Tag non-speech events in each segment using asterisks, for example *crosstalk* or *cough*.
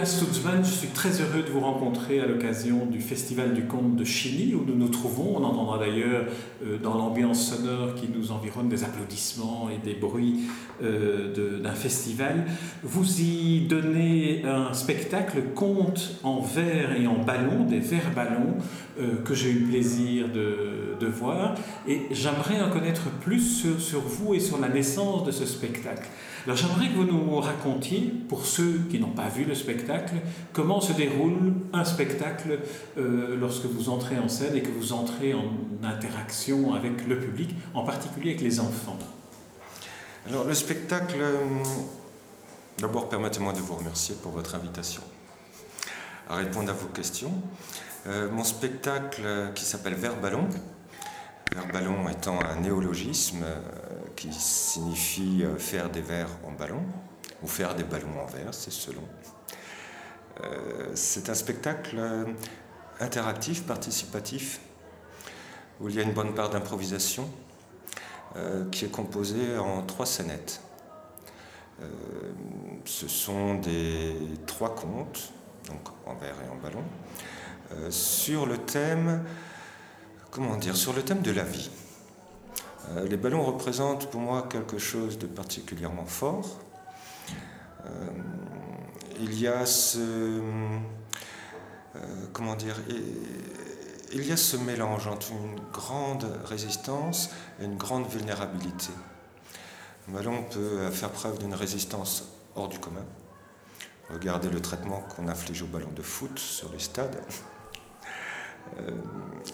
Nicolas je suis très heureux de vous rencontrer à l'occasion du Festival du Conte de Chili où nous nous trouvons. On entendra d'ailleurs euh, dans l'ambiance sonore qui nous environne des applaudissements et des bruits euh, d'un festival. Vous y donnez un spectacle conte en verre et en ballon, des verres ballons euh, que j'ai eu plaisir de, voir. Et j'aimerais en connaître plus sur vous et sur la naissance de ce spectacle. Alors j'aimerais que vous nous racontiez, pour ceux qui n'ont pas vu le spectacle, comment se déroule un spectacle euh, lorsque vous entrez en scène et que vous entrez en interaction avec le public, en particulier avec les enfants. Alors le spectacle, euh, d'abord permettez-moi de vous remercier pour votre invitation à répondre à vos questions. Euh, mon spectacle qui s'appelle Vert Vert ballon étant un néologisme qui signifie euh, faire des verres en ballon, ou faire des ballons en verre, c'est selon. Euh, c'est un spectacle euh, interactif, participatif, où il y a une bonne part d'improvisation, qui est composée en trois scénettes. ce sont des trois contes, donc en verre et en ballon, sur le thème, comment dire, sur le thème de la vie. Euh, les ballons représentent pour moi quelque chose de particulièrement fort. Euh, il y a ce. Euh, comment dire Il y a ce mélange entre une grande résistance et une grande vulnérabilité. Un ballon peut faire preuve d'une résistance hors du commun. Regardez le traitement qu'on inflige aux ballons de foot sur les stades.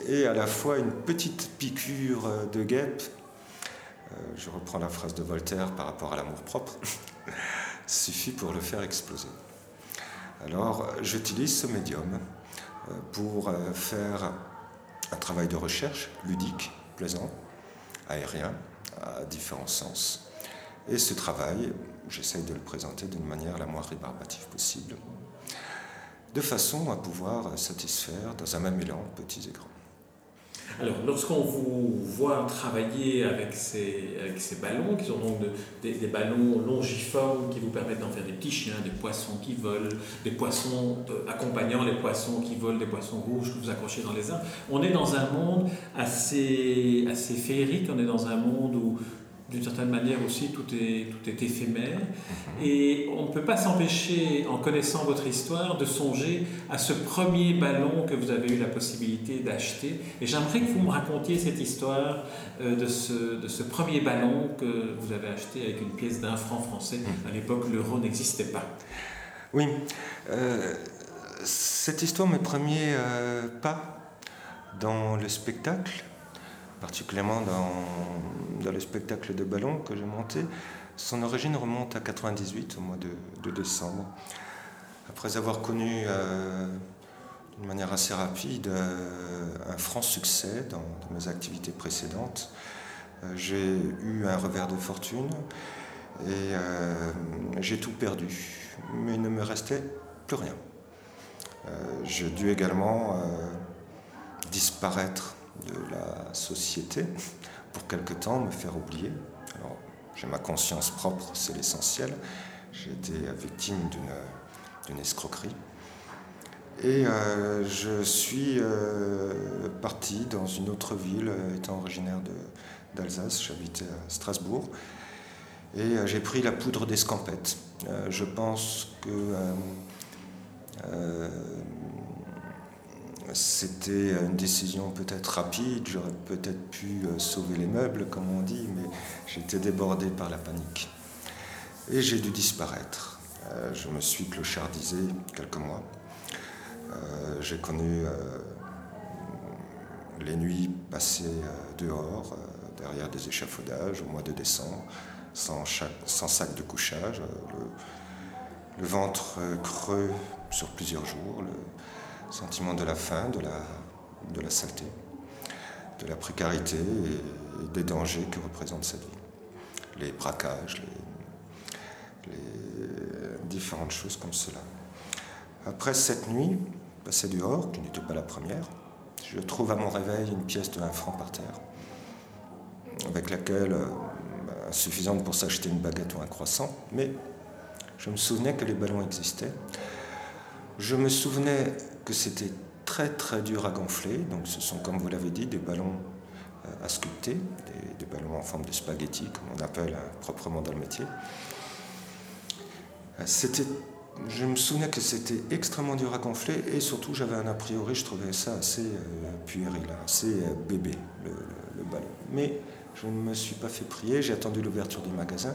Et à la fois une petite piqûre de guêpe euh, je reprends la phrase de Voltaire par rapport à l'amour propre, *laughs* suffit pour le faire exploser. Alors j'utilise ce médium euh, pour euh, faire un travail de recherche ludique, plaisant, aérien, à différents sens. Et ce travail, j'essaye de le présenter d'une manière la moins rébarbative possible, de façon à pouvoir satisfaire dans un même élan petits et grands. Alors, lorsqu'on vous voit travailler avec ces, avec ces ballons, qui sont donc des, ballons longiformes qui vous permettent d'en faire des petits chiens, des poissons qui volent, des poissons euh, accompagnant les poissons qui volent, des poissons rouges que vous accrochez dans les arbres, on est dans un monde assez, assez féerique, on est dans un monde où d'une certaine manière aussi, tout est, tout est éphémère. Et on ne peut pas s'empêcher, en connaissant votre histoire, de songer à ce premier ballon que vous avez eu la possibilité d'acheter. Et j'aimerais que vous me racontiez cette histoire euh, de ce, de ce premier ballon que vous avez acheté avec une pièce d'un franc français. À l'époque, l'euro n'existait pas. Oui. Euh, cette histoire, mes premiers euh, pas dans le spectacle, particulièrement dans, dans le spectacle de ballon que j'ai monté, son origine remonte à 98, au mois de, décembre. Après avoir connu euh, d'une manière assez rapide euh, un franc succès dans, mes activités précédentes, euh, j'ai eu un revers de fortune et j'ai tout perdu. Mais il ne me restait plus rien. j'ai dû également disparaître de la société pour quelque temps me faire oublier. Alors, j'ai ma conscience propre, c'est l'essentiel. J'ai été victime d'une escroquerie. Et euh, je suis euh, parti dans une autre ville, étant originaire d'Alsace, j'habitais à Strasbourg, et euh, j'ai pris la poudre d'escampette. je pense que c'était une décision peut-être rapide, j'aurais peut-être pu euh, sauver les meubles, comme on dit, mais j'étais débordé par la panique. Et j'ai dû disparaître. Euh, je me suis clochardisé quelques mois. Euh, j'ai connu les nuits passées dehors, derrière des échafaudages, au mois de décembre, sans, sac de couchage, le, ventre creux sur plusieurs jours, sentiment de la faim, de la, de la saleté. de la précarité et, des dangers que représente cette vie. Les braquages, les, différentes choses comme cela. Après cette nuit, passée dehors, qui n'était pas la première, je trouve à mon réveil une pièce de 1 franc par terre, avec laquelle, euh, bah, suffisante pour s'acheter une baguette ou un croissant, mais je me souvenais que les ballons existaient. Je me souvenais que c'était très très dur à gonfler, donc ce sont, comme vous l'avez dit, des ballons euh, à sculpter, des, ballons en forme de spaghetti, comme on appelle euh, proprement dans le métier. C'était je me souvenais que c'était extrêmement dur à gonfler et surtout j'avais un a priori, je trouvais ça assez euh, puéril, assez euh, bébé, le, ballon. Mais je ne me suis pas fait prier, j'ai attendu l'ouverture du magasin.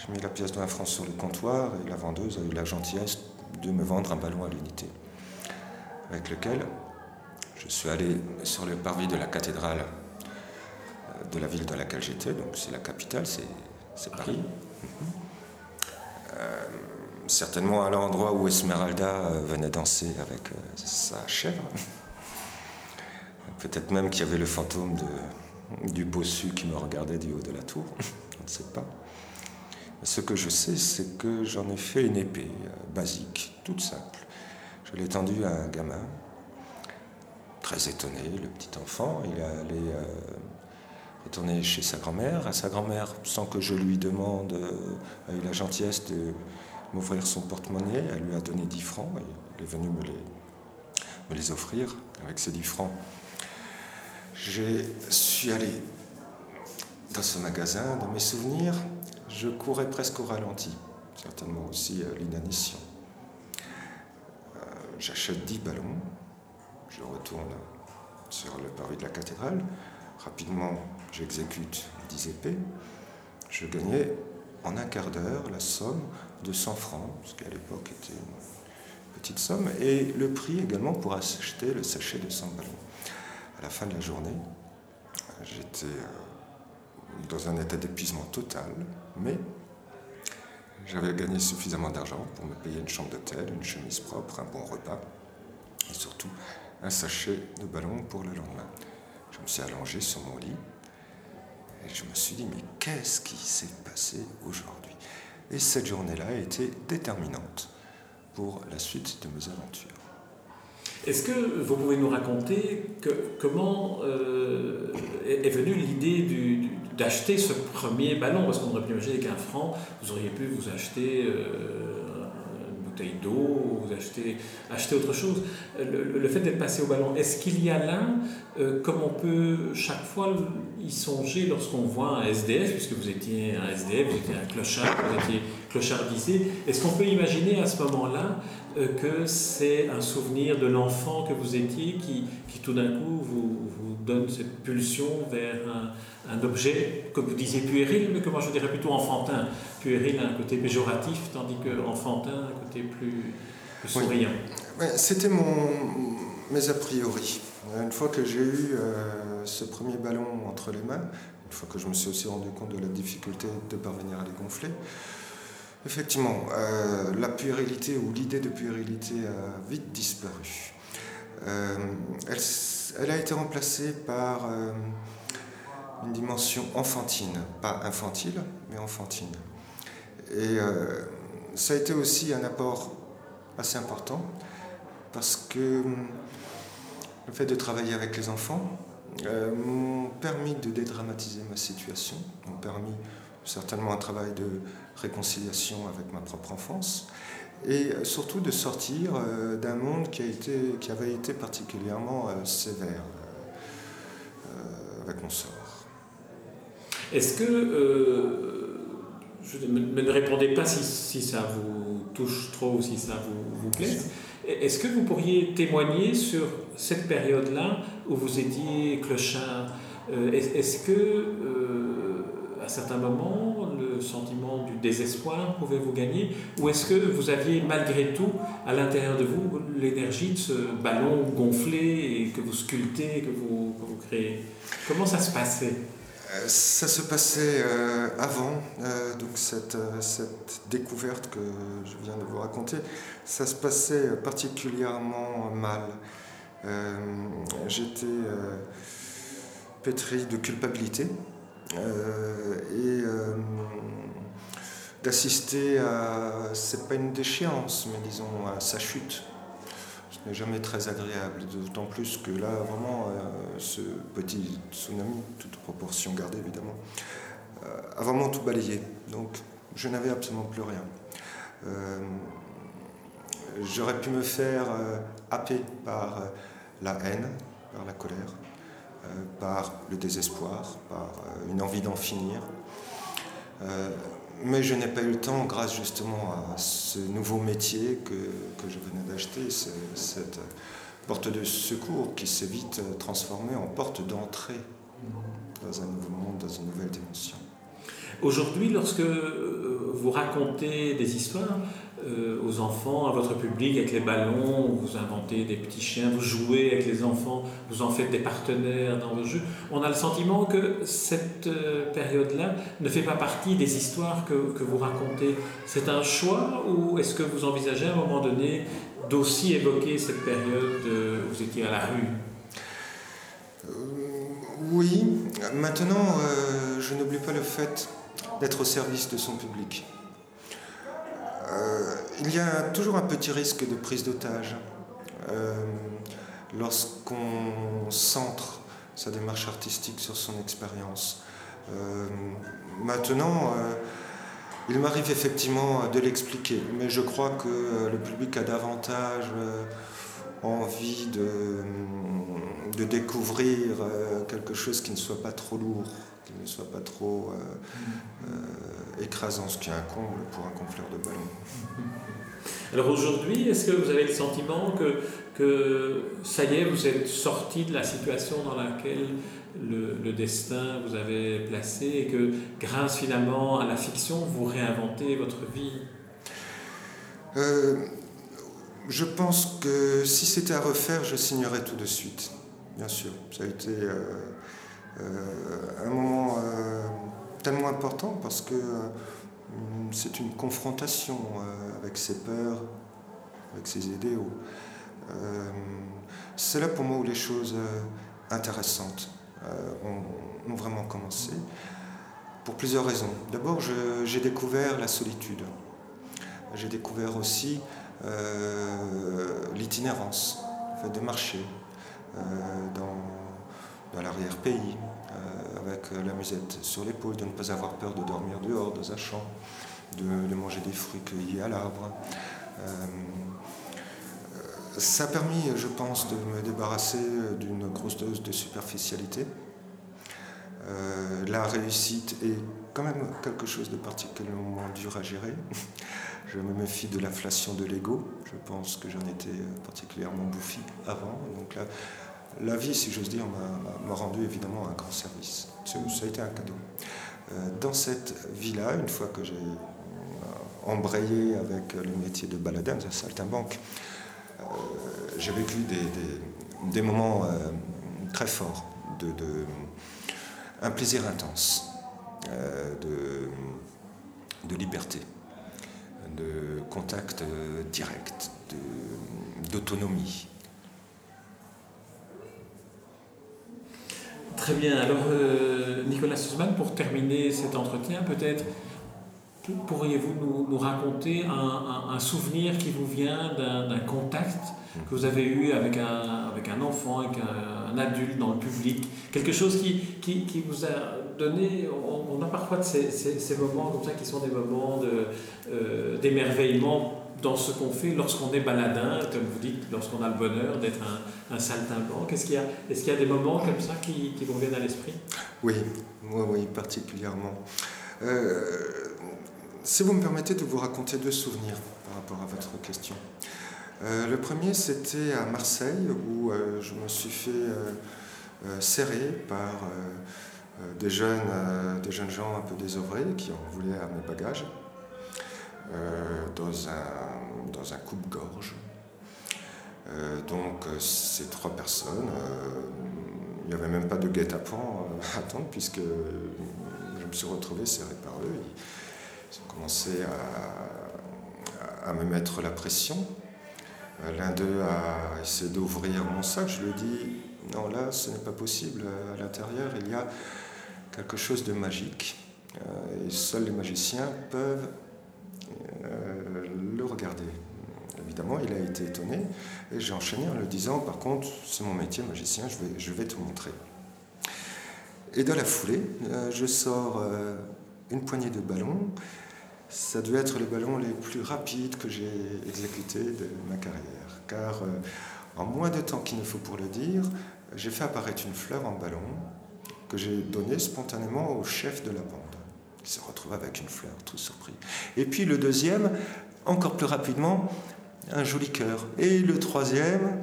J'ai mis la pièce de 1 franc sur le comptoir et la vendeuse a eu la gentillesse de me vendre un ballon à l'unité. Avec lequel je suis allé sur le parvis de la cathédrale euh, de la ville dans laquelle j'étais, donc c'est la capitale, c'est Paris certainement à l'endroit où Esmeralda euh, venait danser avec euh, sa chèvre. Peut-être même qu'il y avait le fantôme de, du bossu qui me regardait du haut de la tour. *laughs* On ne sait pas. Ce que je sais, c'est que j'en ai fait une épée euh, basique, toute simple. Je l'ai tendue à un gamin, très étonné, le petit enfant. Il est allé retourner chez sa grand-mère. À sa grand-mère, sans que je lui demande, a eu la gentillesse de m'ouvrir son porte-monnaie. Elle lui a donné 10 francs et elle est venue me les, me les offrir avec ces 10 francs. Je suis allé dans ce magasin, dans mes souvenirs, je courais presque au ralenti, certainement aussi à l'inanition. Euh, j'achète 10 ballons, je retourne sur le parvis de la cathédrale, rapidement j'exécute 10 épées, je gagnais en un quart d'heure la somme de 100 francs, ce qui à l'époque était une petite somme, et le prix également pour acheter le sachet de 100 ballons. À la fin de la journée, j'étais euh, dans un état d'épuisement total, mais j'avais gagné suffisamment d'argent pour me payer une chambre d'hôtel, une chemise propre, un bon repas, et surtout un sachet de ballons pour le lendemain. Je me suis allongé sur mon lit et je me suis dit, mais qu'est-ce qui s'est passé aujourd'hui? Et cette journée-là a été déterminante pour la suite de mes aventures. Est-ce que vous pouvez nous raconter comment euh, est, venue l'idée d'acheter ce premier ballon Parce qu'on aurait pu imaginer qu'un franc, vous auriez pu vous acheter euh, d'eau, vous achetez, acheter autre chose. Le, fait d'être passé au ballon, est-ce qu'il y a là, euh, comme on peut chaque fois y songer lorsqu'on voit un SDF, puisque vous étiez un SDF, vous étiez un clochard, vous étiez clochardisé, est-ce qu'on peut imaginer à ce moment-là que c'est un souvenir de l'enfant que vous étiez qui, qui tout d'un coup vous, vous, donne cette pulsion vers un, un, objet, comme vous disiez puéril, mais que moi je dirais plutôt enfantin. Puéril a un côté péjoratif, tandis que enfantin a un côté plus, souriant. C'était mon, mes a priori. Une fois que j'ai eu euh, ce premier ballon entre les mains, une fois que je me suis aussi rendu compte de la difficulté de parvenir à les gonfler, Effectivement, euh, la puérilité ou l'idée de puérilité a vite disparu. Euh, elle, a été remplacée par euh, une dimension enfantine, pas infantile, mais enfantine. Et ça a été aussi un apport assez important parce que le fait de travailler avec les enfants m'ont permis de dédramatiser ma situation, m'ont permis certainement un travail de réconciliation avec ma propre enfance, et surtout de sortir euh, d'un monde qui, a été, qui avait été particulièrement euh, sévère euh, avec mon sort. Est-ce que, je, ne répondez pas si, si, ça vous touche trop ou si ça vous, vous plaît, est-ce que vous pourriez témoigner sur cette période-là où vous étiez clochard? Est-ce que certains moments, le sentiment du désespoir pouvait vous gagner Ou est-ce que vous aviez malgré tout à l'intérieur de vous l'énergie de ce ballon gonflé et que vous sculptez, que vous, que vous créez? Comment ça se passait? Euh, ça se passait euh, avant euh, donc cette, cette, découverte que je viens de vous raconter. Ça se passait particulièrement mal. J'étais pétri de culpabilité et d'assister à, c'est pas une déchéance, mais disons à sa chute. Ce n'est jamais très agréable, d'autant plus que là, vraiment, ce petit tsunami, toute proportion gardée évidemment, a vraiment tout balayé. Donc je n'avais absolument plus rien. Euh, j'aurais pu me faire euh, happer par euh, la haine, par la colère, par le désespoir, par une envie d'en finir. mais je n'ai pas eu le temps, grâce justement à ce nouveau métier que, que je venais d'acheter, cette porte de secours qui s'est vite transformée en porte d'entrée dans un nouveau monde, dans une nouvelle dimension. Aujourd'hui, lorsque euh, vous racontez des histoires euh, aux enfants, à votre public, avec les ballons, vous inventez des petits chiens, vous jouez avec les enfants, vous en faites des partenaires dans vos jeux, on a le sentiment que cette euh, période-là ne fait pas partie des histoires que, que vous racontez. C'est un choix ou est-ce que vous envisagez à un moment donné d'aussi évoquer cette période où vous étiez à la rue? Oui, maintenant, je n'oublie pas le fait d'être au service de son public. Euh, il y a toujours un petit risque de prise d'otage euh, lorsqu'on centre sa démarche artistique sur son expérience. Euh, maintenant, il m'arrive effectivement de l'expliquer, mais je crois que le public a davantage envie de, de découvrir quelque chose qui ne soit pas trop lourd ne soit pas trop euh, euh, écrasant, ce qui est un comble pour un confleur de ballon. Alors aujourd'hui, est-ce que vous avez le sentiment que, que ça y est, vous êtes sorti de la situation dans laquelle le, destin vous avait placé et que grâce finalement à la fiction, vous réinventez votre vie? Euh, Je pense que si c'était à refaire, je signerais tout de suite. Bien sûr, ça a été euh, un moment euh, tellement important parce que euh, c'est une confrontation avec ses peurs, avec ses idéaux. c'est là pour moi où les choses intéressantes ont, vraiment commencé, pour plusieurs raisons. D'abord, j'ai découvert la solitude. J'ai découvert aussi l'itinérance, le fait de marcher dans dans l'arrière-pays, euh, avec la musette sur l'épaule, de ne pas avoir peur de dormir dehors, dans un champ, de, manger des fruits cueillis à l'arbre. Euh, ça a permis, je pense, de me débarrasser d'une grosse dose de superficialité. Euh, la réussite est quand même quelque chose de particulièrement dur à gérer. Je me méfie de l'inflation de l'ego. Je pense que j'en étais particulièrement bouffi avant. Donc la vie, si j'ose dire, m'a rendu évidemment un grand service. Ça a été un cadeau. Euh, dans cette vie-là, une fois que j'ai euh, embrayé avec le métier de baladin, de saltimbanque, euh, j'ai vécu des, moments très forts, de, un plaisir intense, de, liberté, de contact direct, d'autonomie. Très bien. Alors, euh, Nicolas Sussman, pour terminer cet entretien, peut-être pourriez-vous nous, raconter un, souvenir qui vous vient d'un contact que vous avez eu avec un, enfant, avec un, adulte dans le public? Quelque chose qui, vous a On, a parfois ces, moments comme ça qui sont des moments euh, d'émerveillement dans ce qu'on fait lorsqu'on est baladin, comme vous dites, lorsqu'on a le bonheur d'être un, saltimbanque Est-ce qu'il y, a, des moments comme ça qui, qui vous viennent à l'esprit? Oui, oui, oui, particulièrement. Euh, si vous me permettez de vous raconter deux souvenirs par rapport à votre question. Euh, le premier, c'était à Marseille, où je me suis fait serrer par des, jeunes, des jeunes gens un peu désœuvrés qui en voulaient à mes bagages. Euh, dans, un, dans un coupe-gorge. Euh, donc euh, ces trois personnes, il n'y avait même pas de guet-apens à attendre puisque je me suis retrouvé serré par eux. Ils ont commencé à, à me mettre la pression. L'un d'eux a essayé d'ouvrir mon sac. Je lui ai dit non, là, ce n'est pas possible. À l'intérieur, il y a quelque chose de magique. Euh, et seuls les magiciens peuvent euh, le regarder. Évidemment, il a été étonné et j'ai enchaîné en le disant, par contre, c'est mon métier, magicien, je vais, je vais te montrer. Et dans la foulée, euh, je sors une poignée de ballons. Ça devait être les ballons les plus rapides que j'ai exécutés de ma carrière. Car en moins de temps qu'il ne faut pour le dire, j'ai fait apparaître une fleur en ballon que j'ai donnée spontanément au chef de la bande, qui se retrouve avec une fleur, tout surpris. Et puis le deuxième, encore plus rapidement, un joli cœur. Et le troisième,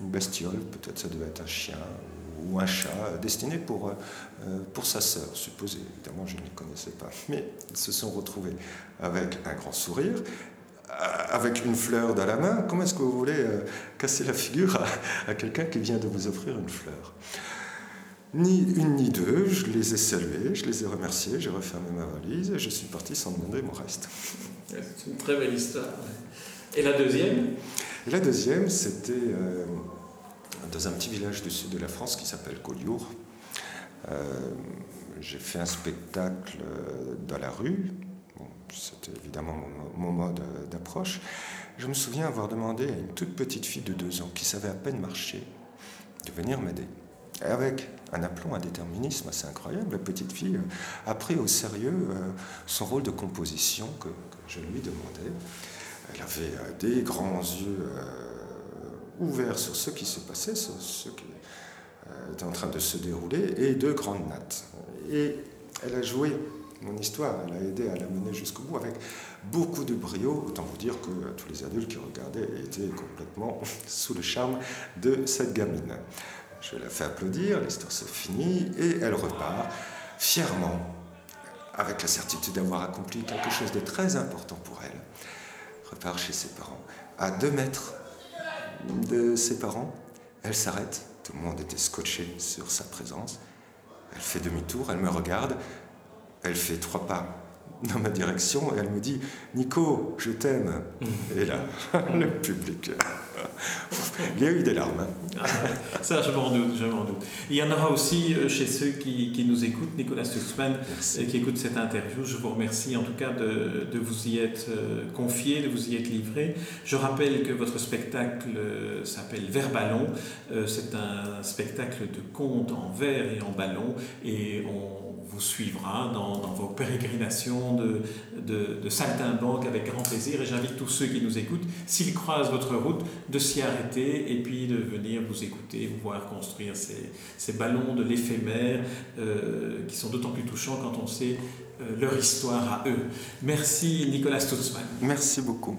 une bestiole, peut-être ça devait être un chien ou un chat, destiné pour, euh, pour sa sœur, supposé. Évidemment, je ne les connaissais pas. Mais ils se sont retrouvés avec un grand sourire avec une fleur dans la main, comment est-ce que vous voulez euh, casser la figure à, quelqu'un qui vient de vous offrir une fleur? Ni une ni deux, je les ai salués, je les ai remerciés, j'ai refermé ma valise et je suis parti sans demander mon reste. C'est une très belle histoire. Et la deuxième? Et La deuxième, c'était euh, dans un petit village du sud de la France qui s'appelle Collioure. Euh, j'ai fait un spectacle dans la rue, c'était évidemment mon, mode d'approche. Je me souviens avoir demandé à une toute petite fille de deux ans qui savait à peine marcher de venir m'aider. Avec un aplomb, un déterminisme assez incroyable, la petite fille a pris au sérieux euh, son rôle de composition que, je lui demandais. Elle avait euh, des grands yeux euh, ouverts sur ce qui se passait, sur ce qui était en train de se dérouler, et deux grandes nattes. Et elle a joué mon histoire. Elle a aidé à la mener jusqu'au bout avec beaucoup de brio. Autant vous dire que tous les adultes qui regardaient étaient complètement *laughs* sous le charme de cette gamine. Je la fais applaudir, l'histoire se finit et elle repart fièrement, avec la certitude d'avoir accompli quelque chose de très important pour elle. Repart chez ses parents. À deux mètres de ses parents, elle s'arrête. Tout le monde était scotché sur sa présence. Elle fait demi-tour, elle me regarde, elle fait trois pas dans ma direction et elle me dit Nico, je t'aime. Et là, *laughs* le public. *laughs* Il y a eu des larmes. Hein. *laughs* Ça, je m'en doute, je m'en doute. Il y en aura aussi euh, chez ceux qui, qui nous écoutent, Nicolas Stuxman, euh, qui écoute cette interview. Je vous remercie en tout cas de, de vous y être euh, confié, de vous y être livré. Je rappelle que votre spectacle s'appelle Vers Ballon. C'est un spectacle de contes en verre et en ballon et on vous suivra dans, vos pérégrinations de, de, de, saltimbanque avec grand plaisir. Et j'invite tous ceux qui nous écoutent, s'ils croisent votre route, de s'y arrêter et puis de venir vous écouter, vous voir construire ces, ces ballons de l'éphémère euh, qui sont d'autant plus touchants quand on sait euh, leur histoire à eux. Merci Nicolas Stutzmann. Merci beaucoup.